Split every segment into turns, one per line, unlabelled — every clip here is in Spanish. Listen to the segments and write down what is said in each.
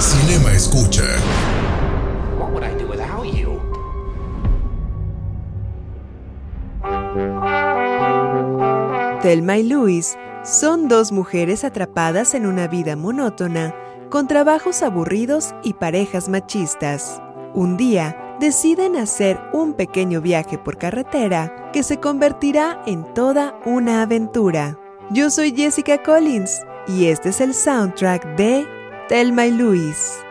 Cinema Escucha.
What would I do without you?
Thelma y Louise son dos mujeres atrapadas en una vida monótona, con trabajos aburridos y parejas machistas. Un día deciden hacer un pequeño viaje por carretera que se convertirá en toda una aventura. Yo soy Jessica Collins y este es el soundtrack de Thelma y Louise.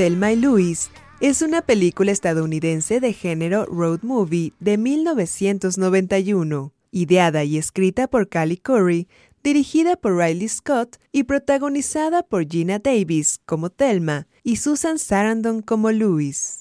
Thelma y Louise es una película estadounidense de género road movie de 1991, ideada y escrita por Callie Curry, dirigida por Riley Scott y protagonizada por Gina Davis como Thelma y Susan Sarandon como Louise.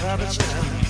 cabbage now.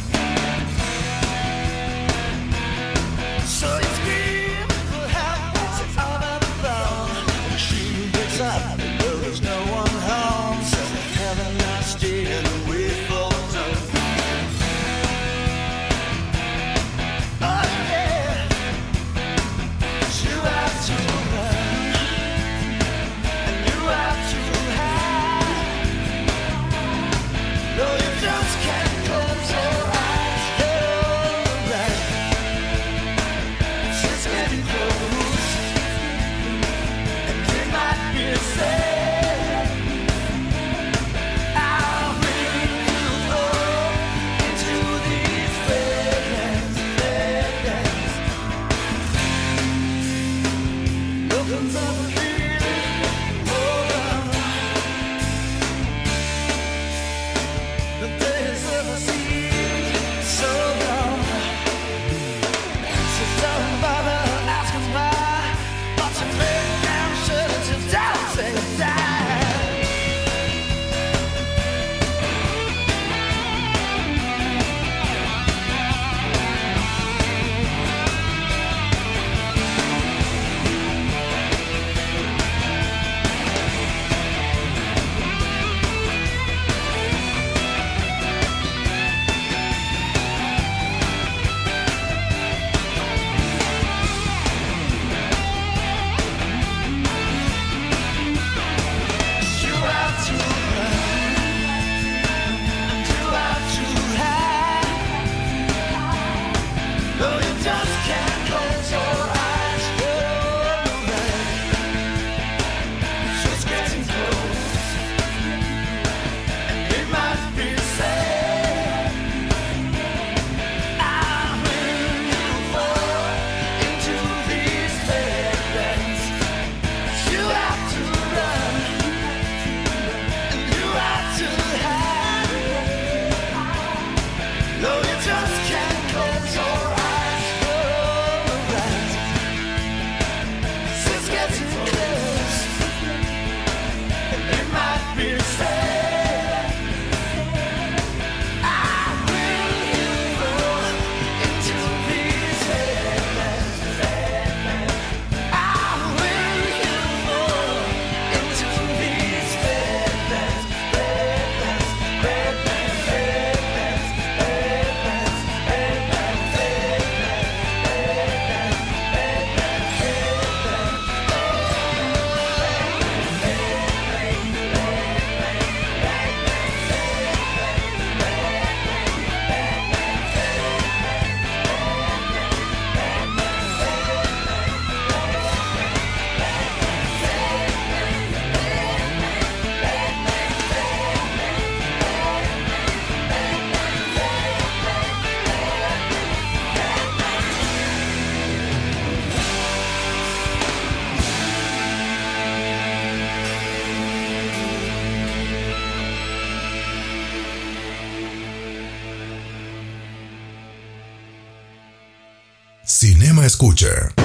escucha.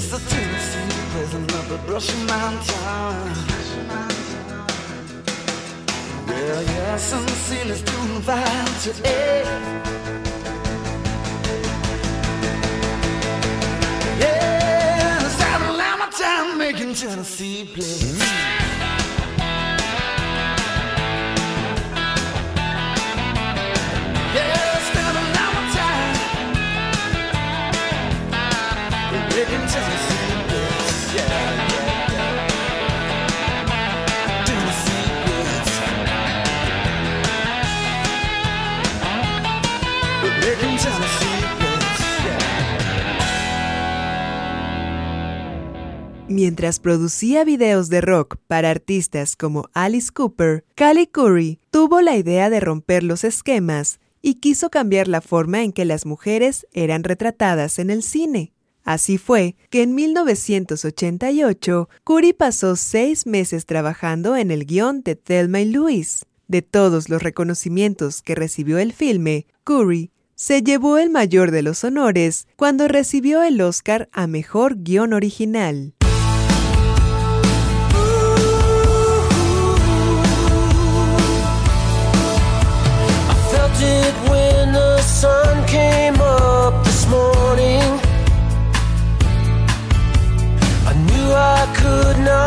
It's the Tennessee prison of the Brushy Mountain. Well, yes, and the scene is doing fine today. Yeah, it's out of my time making Tennessee play.
Mientras producía videos de rock para artistas como Alice Cooper, Cali Curry tuvo la idea de romper los esquemas y quiso cambiar la forma en que las mujeres eran retratadas en el cine. Así fue que en 1988, Curry pasó seis meses trabajando en el guion de Thelma y Louise. De todos los reconocimientos que recibió el filme, Curry se llevó el mayor de los honores cuando recibió el Oscar a Mejor Guión Original.
did when the sun came up this morning. I knew I could not.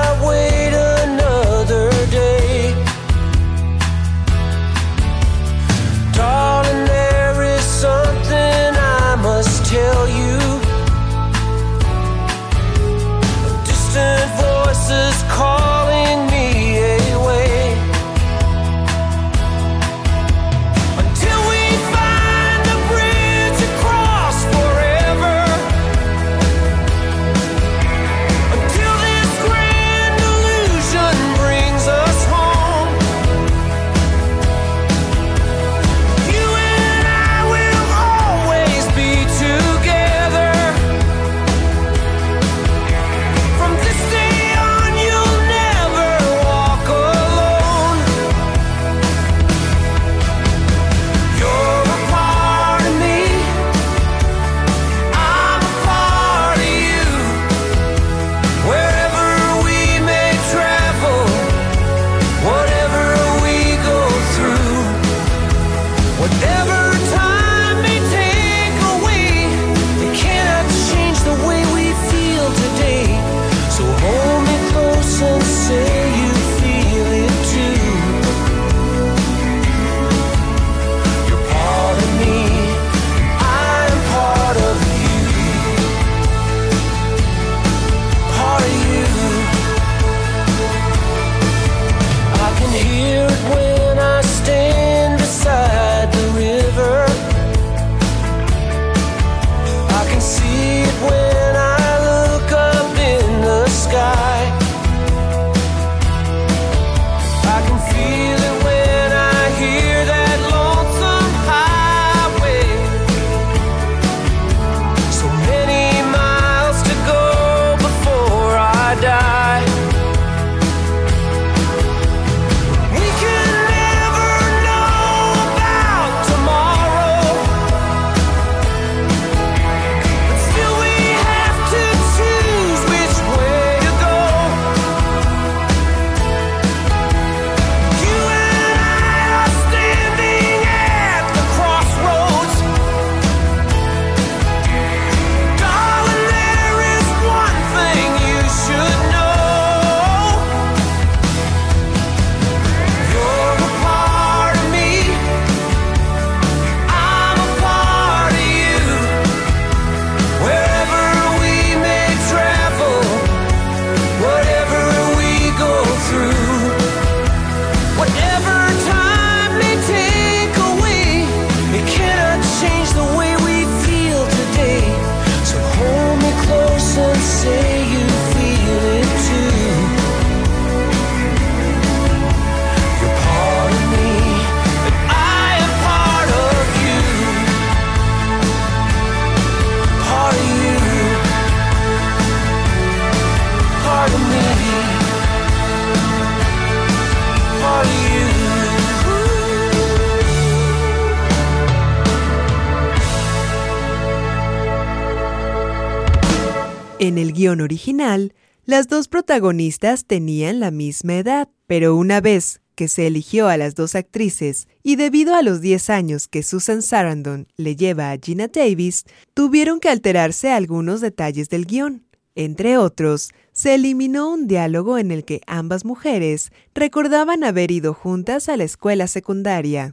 En el guion original, las dos protagonistas tenían la misma edad, pero una vez que se eligió a las dos actrices y debido a los 10 años que Susan Sarandon le lleva a Gina Davis, tuvieron que alterarse algunos detalles del guion. Entre otros, se eliminó un diálogo en el que ambas mujeres recordaban haber ido juntas a la escuela secundaria.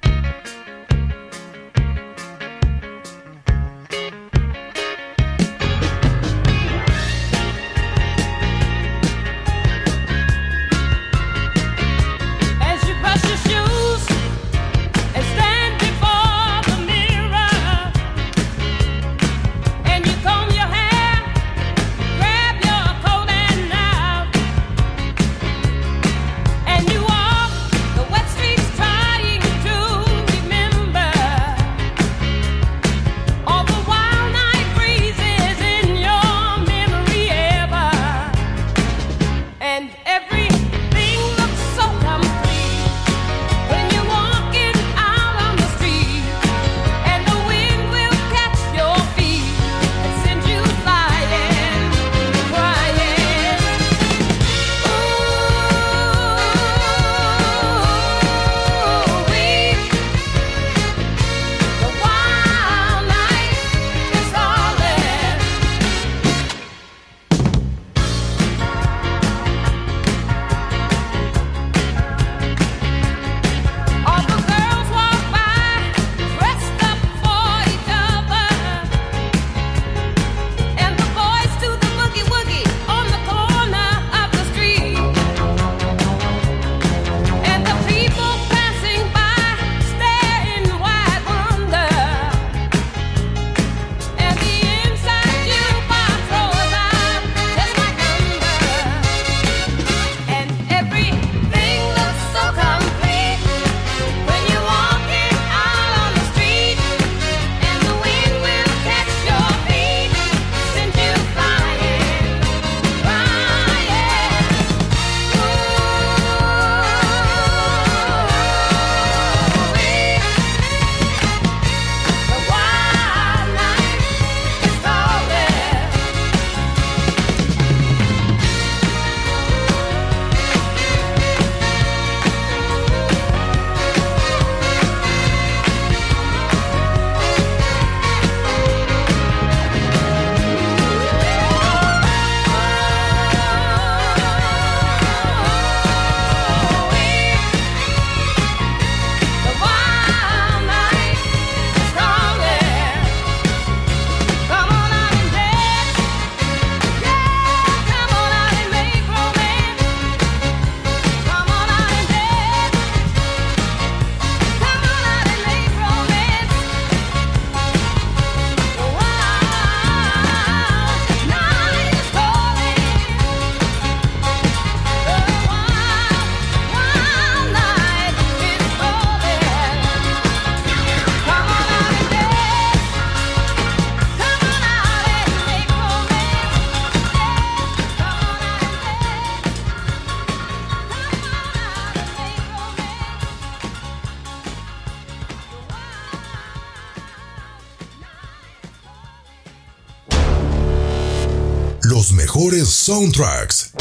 Soundtracks.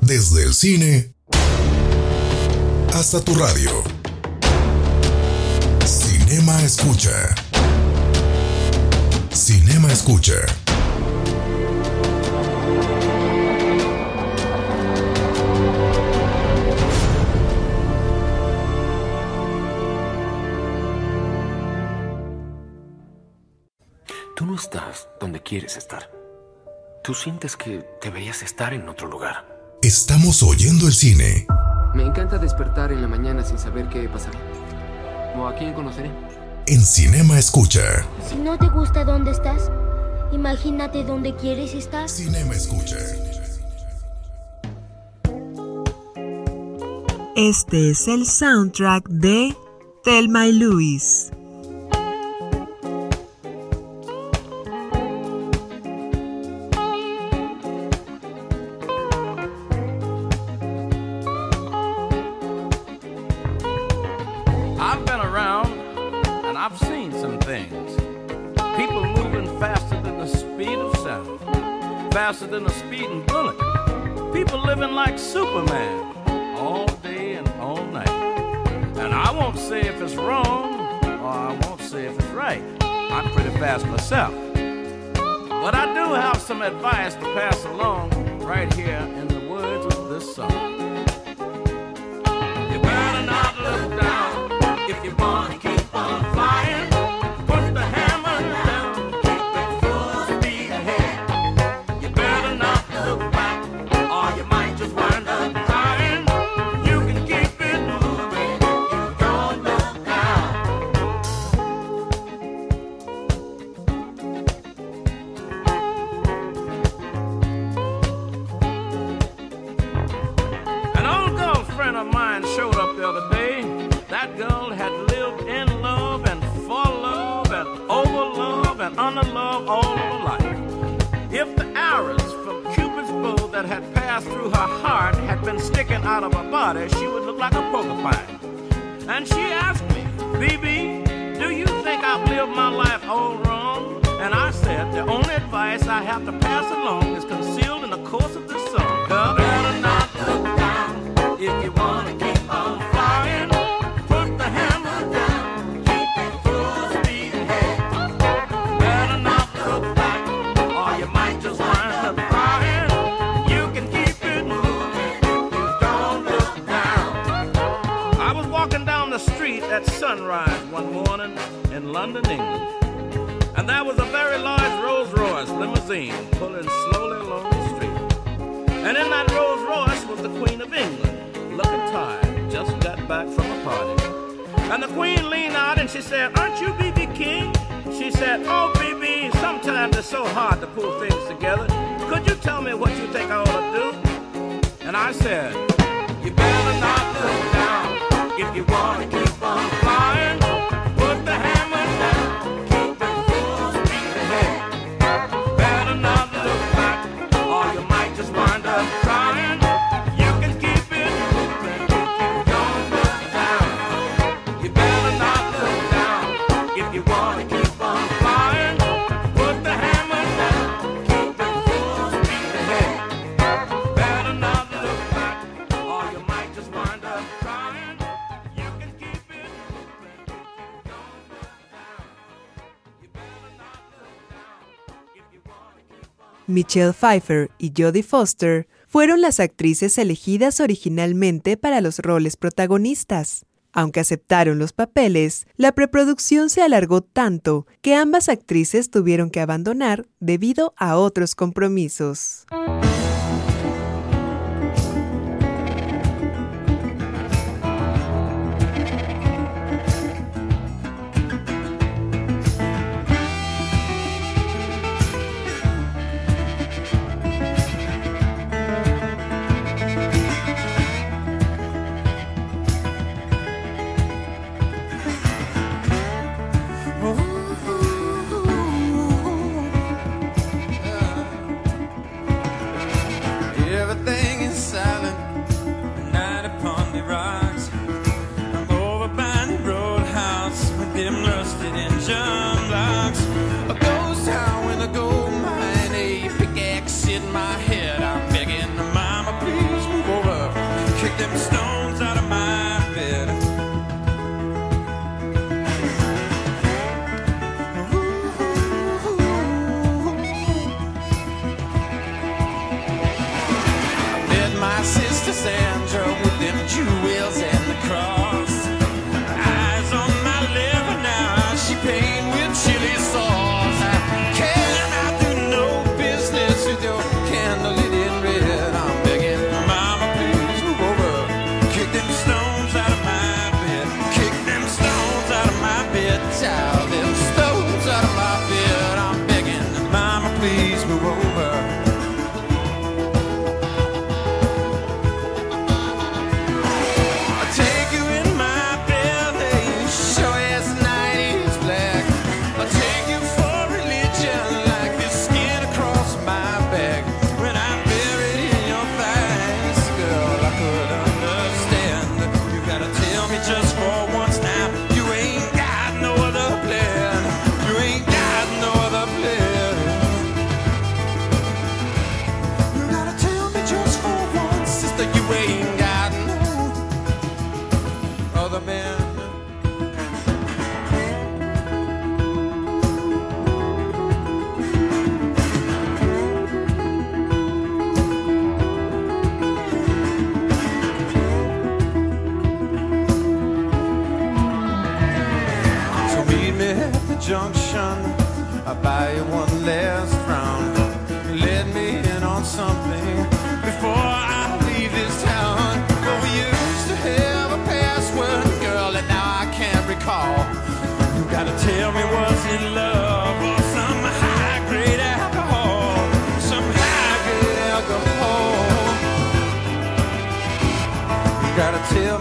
Desde el cine hasta tu radio. Cinema Escucha. Cinema Escucha.
Tú no estás donde quieres estar. Tú sientes que deberías estar en otro lugar.
Estamos oyendo el cine.
Me encanta despertar en la mañana sin saber qué pasará. ¿O a quién conoceré?
En Cinema Escucha.
Si no te gusta dónde estás, imagínate dónde quieres estar.
Cinema Escucha.
Este es el soundtrack de Thelma y Louise.
If the arrows from Cupid's bow that had passed through her heart had been sticking out of her body, she would look like a porcupine. And she asked me, BB, do you think I've lived my life all wrong? And I said, the only advice I have to pass along is concealed in the course of this song. Girl, better not look down if you want London, England. And there was a very large Rolls Royce limousine pulling slowly along the street. And in that Rolls Royce was the Queen of England, looking tired, just got back from a party. And the Queen leaned out and she said, Aren't you BB King? She said, Oh, BB, sometimes it's so hard to pull things together. Could you tell me what you think I ought to do? And I said, You better not look down if you want to
Michelle Pfeiffer y Jodie Foster fueron las actrices elegidas originalmente para los roles protagonistas. Aunque aceptaron los papeles, la preproducción se alargó tanto que ambas actrices tuvieron que abandonar debido a otros compromisos.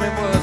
time was.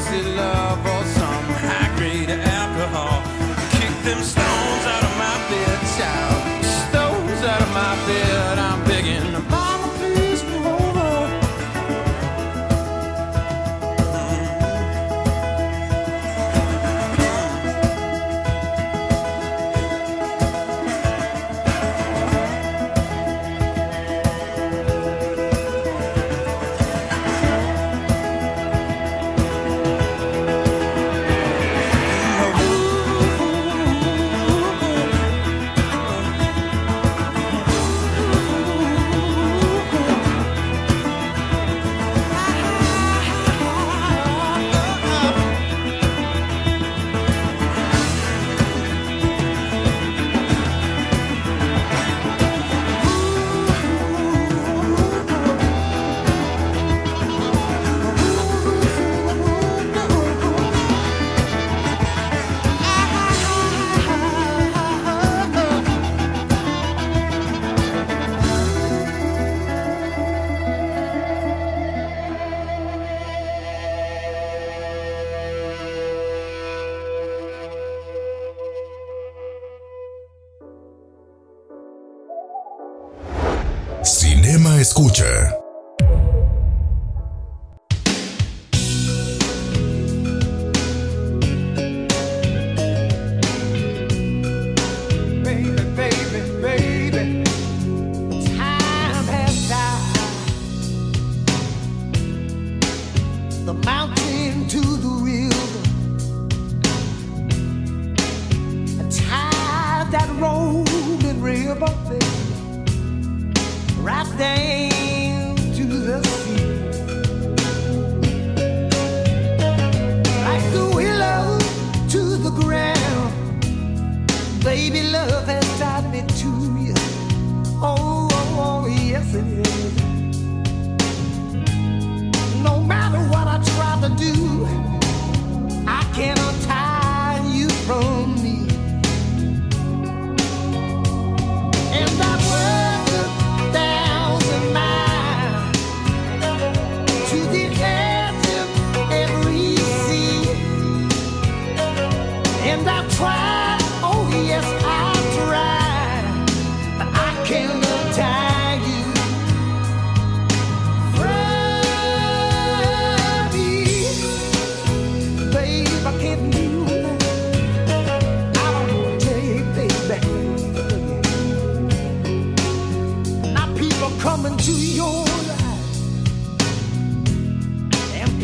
Cinema Escucha.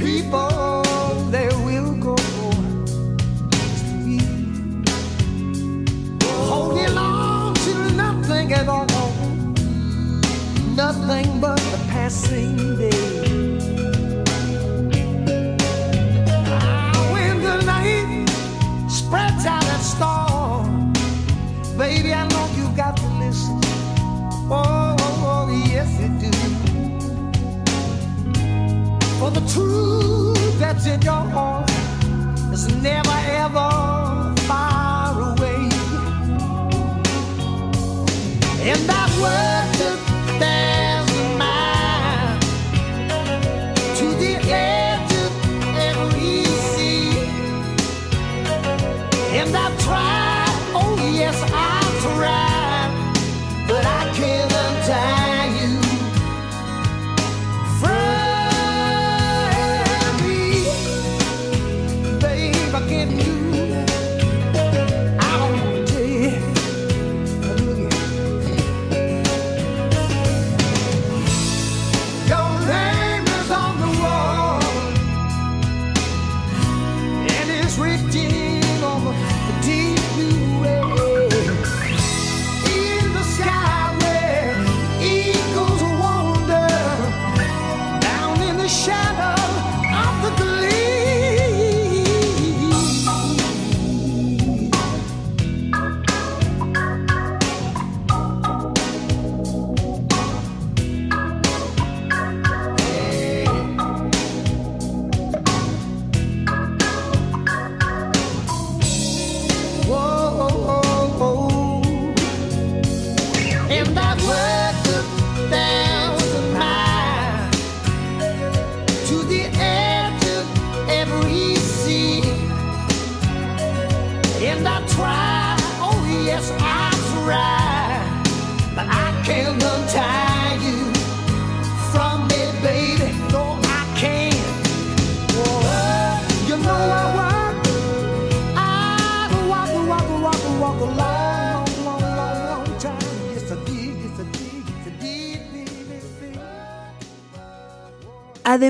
people they will go nothing at all, nothing but the passing. in your heart.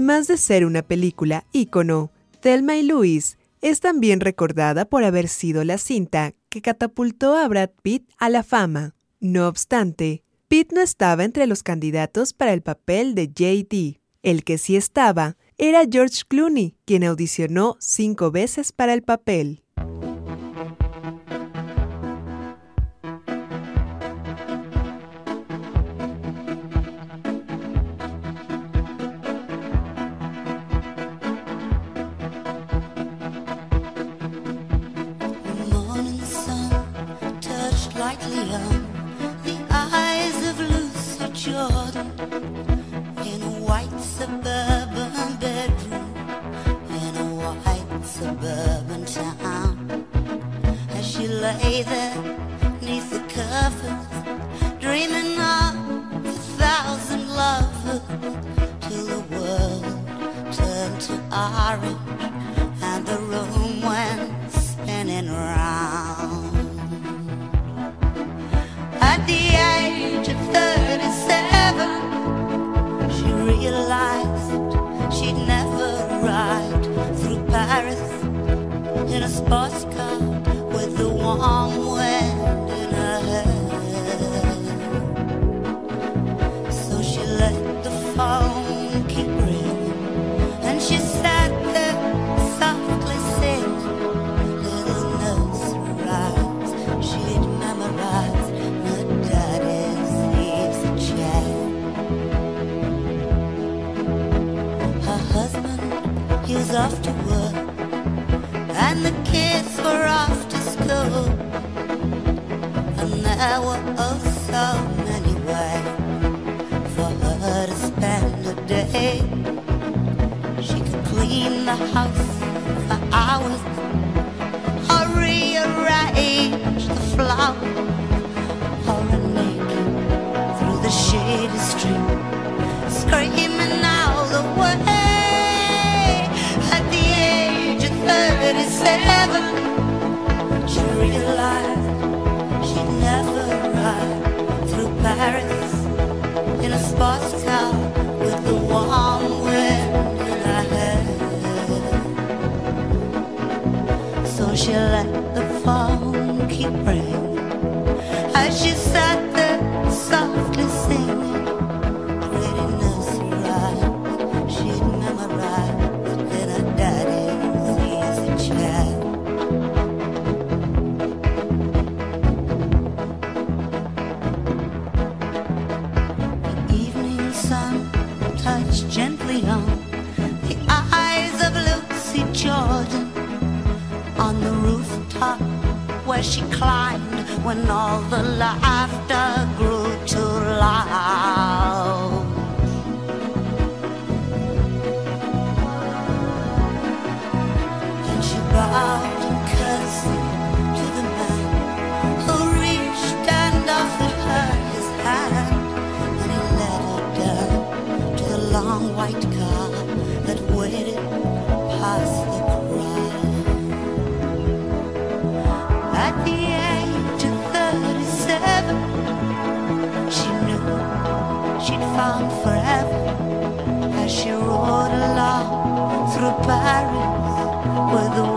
Además de ser una película ícono, Thelma y Louise es también recordada por haber sido la cinta que catapultó a Brad Pitt a la fama. No obstante, Pitt no estaba entre los candidatos para el papel de JD. El que sí estaba era George Clooney, quien audicionó cinco veces para el papel.
Jordan in a white suburban bedroom in a white suburban town. As she lay there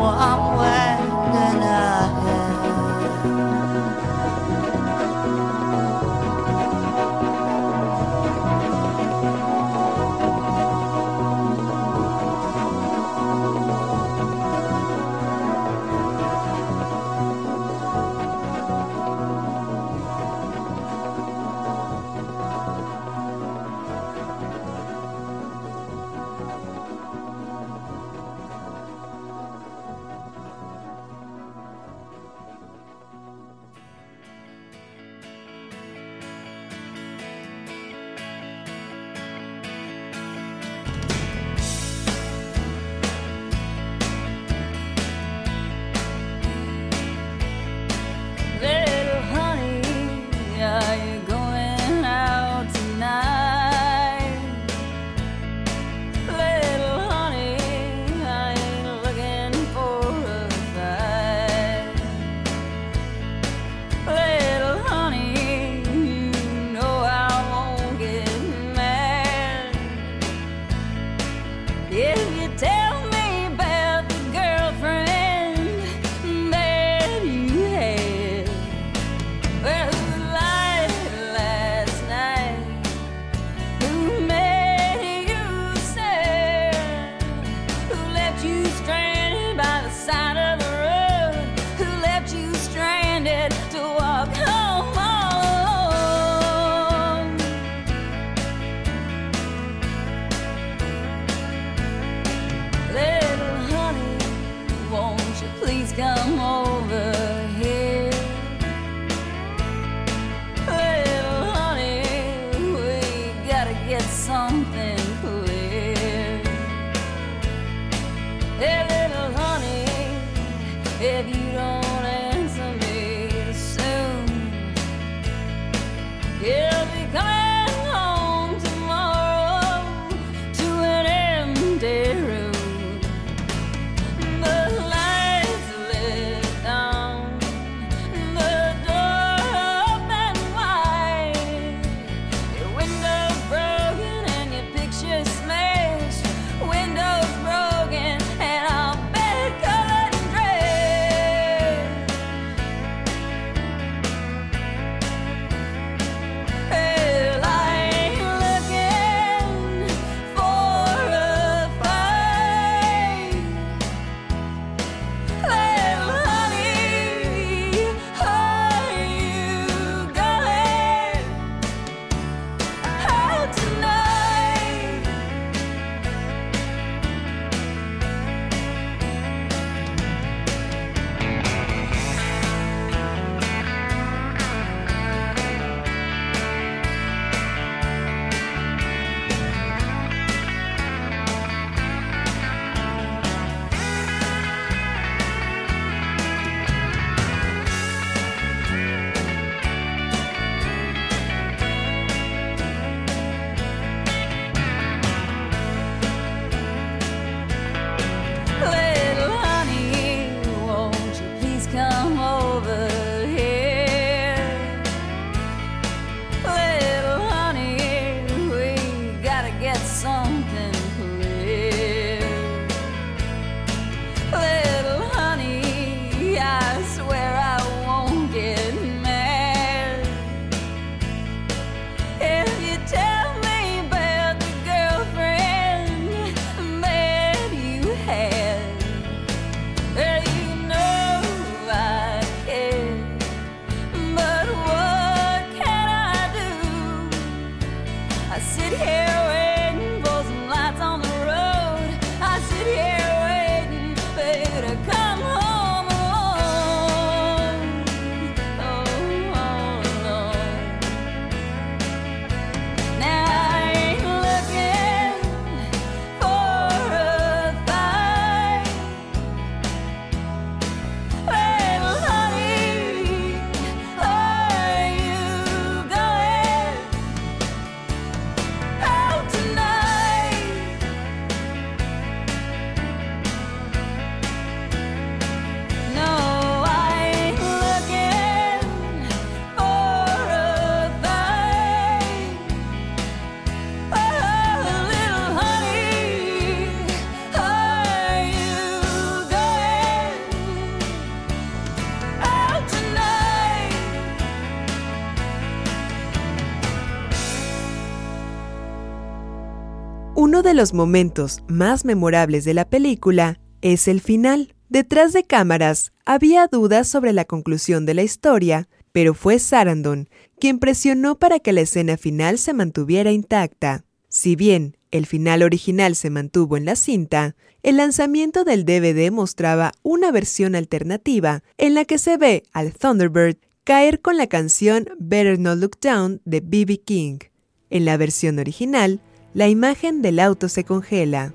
I'm walk home.
los momentos más memorables de la película es el final. Detrás de cámaras había dudas sobre la conclusión de la historia, pero fue Sarandon quien presionó para que la escena final se mantuviera intacta. Si bien el final original se mantuvo en la cinta, el lanzamiento del DVD mostraba una versión alternativa en la que se ve al Thunderbird caer con la canción Better Not Look Down de B.B. King. En la versión original, la imagen del auto se congela.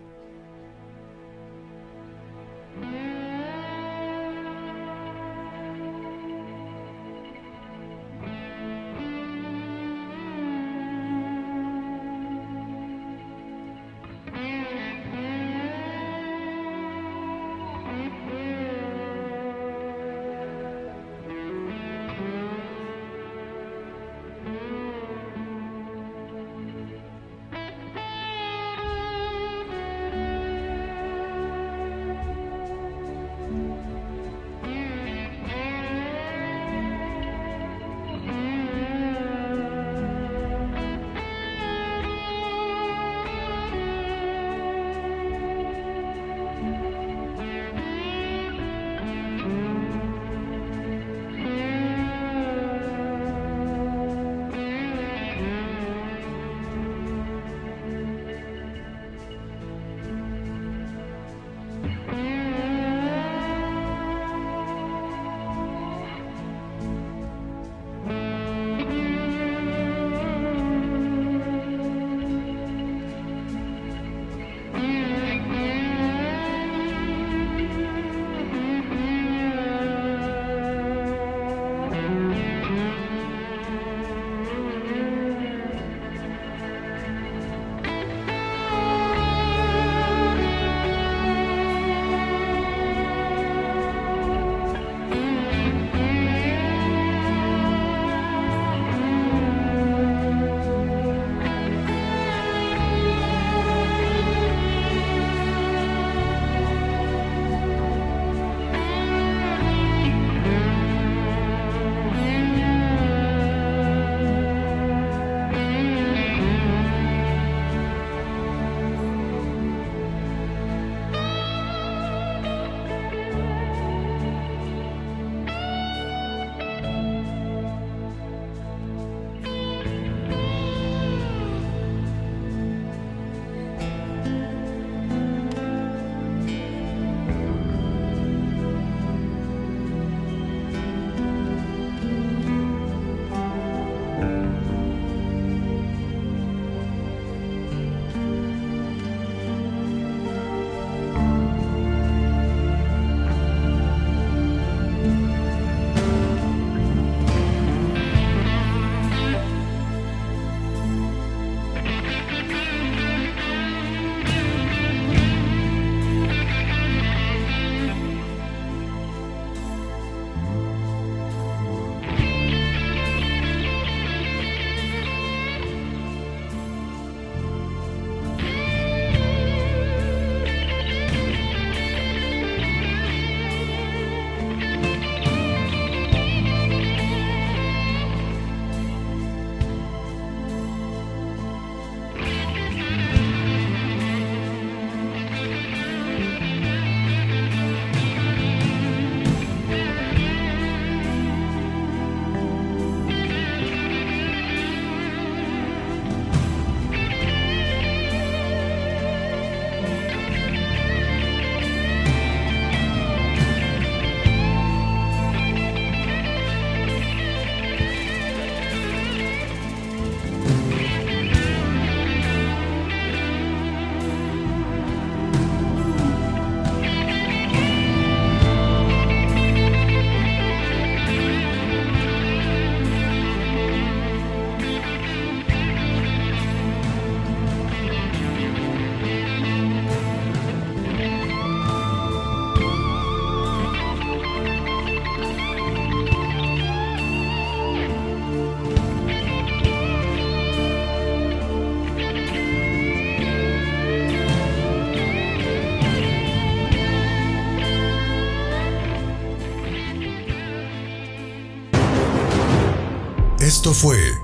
Esto fue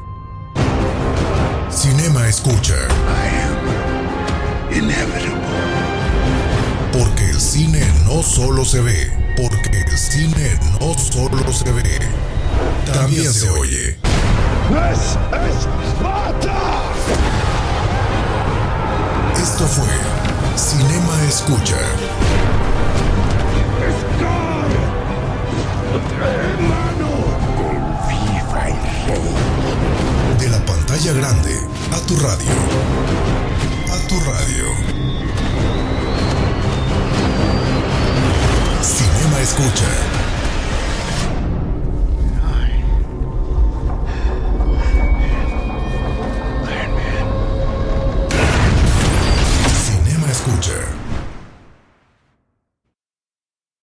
Cinema Escucha. Porque el cine no solo se ve, porque el cine no solo se ve, también se oye.
¡Es Esparta!
Esto fue Cinema Escucha.
¡Hermano!
De la pantalla grande a tu radio. A tu radio. Cinema Escucha.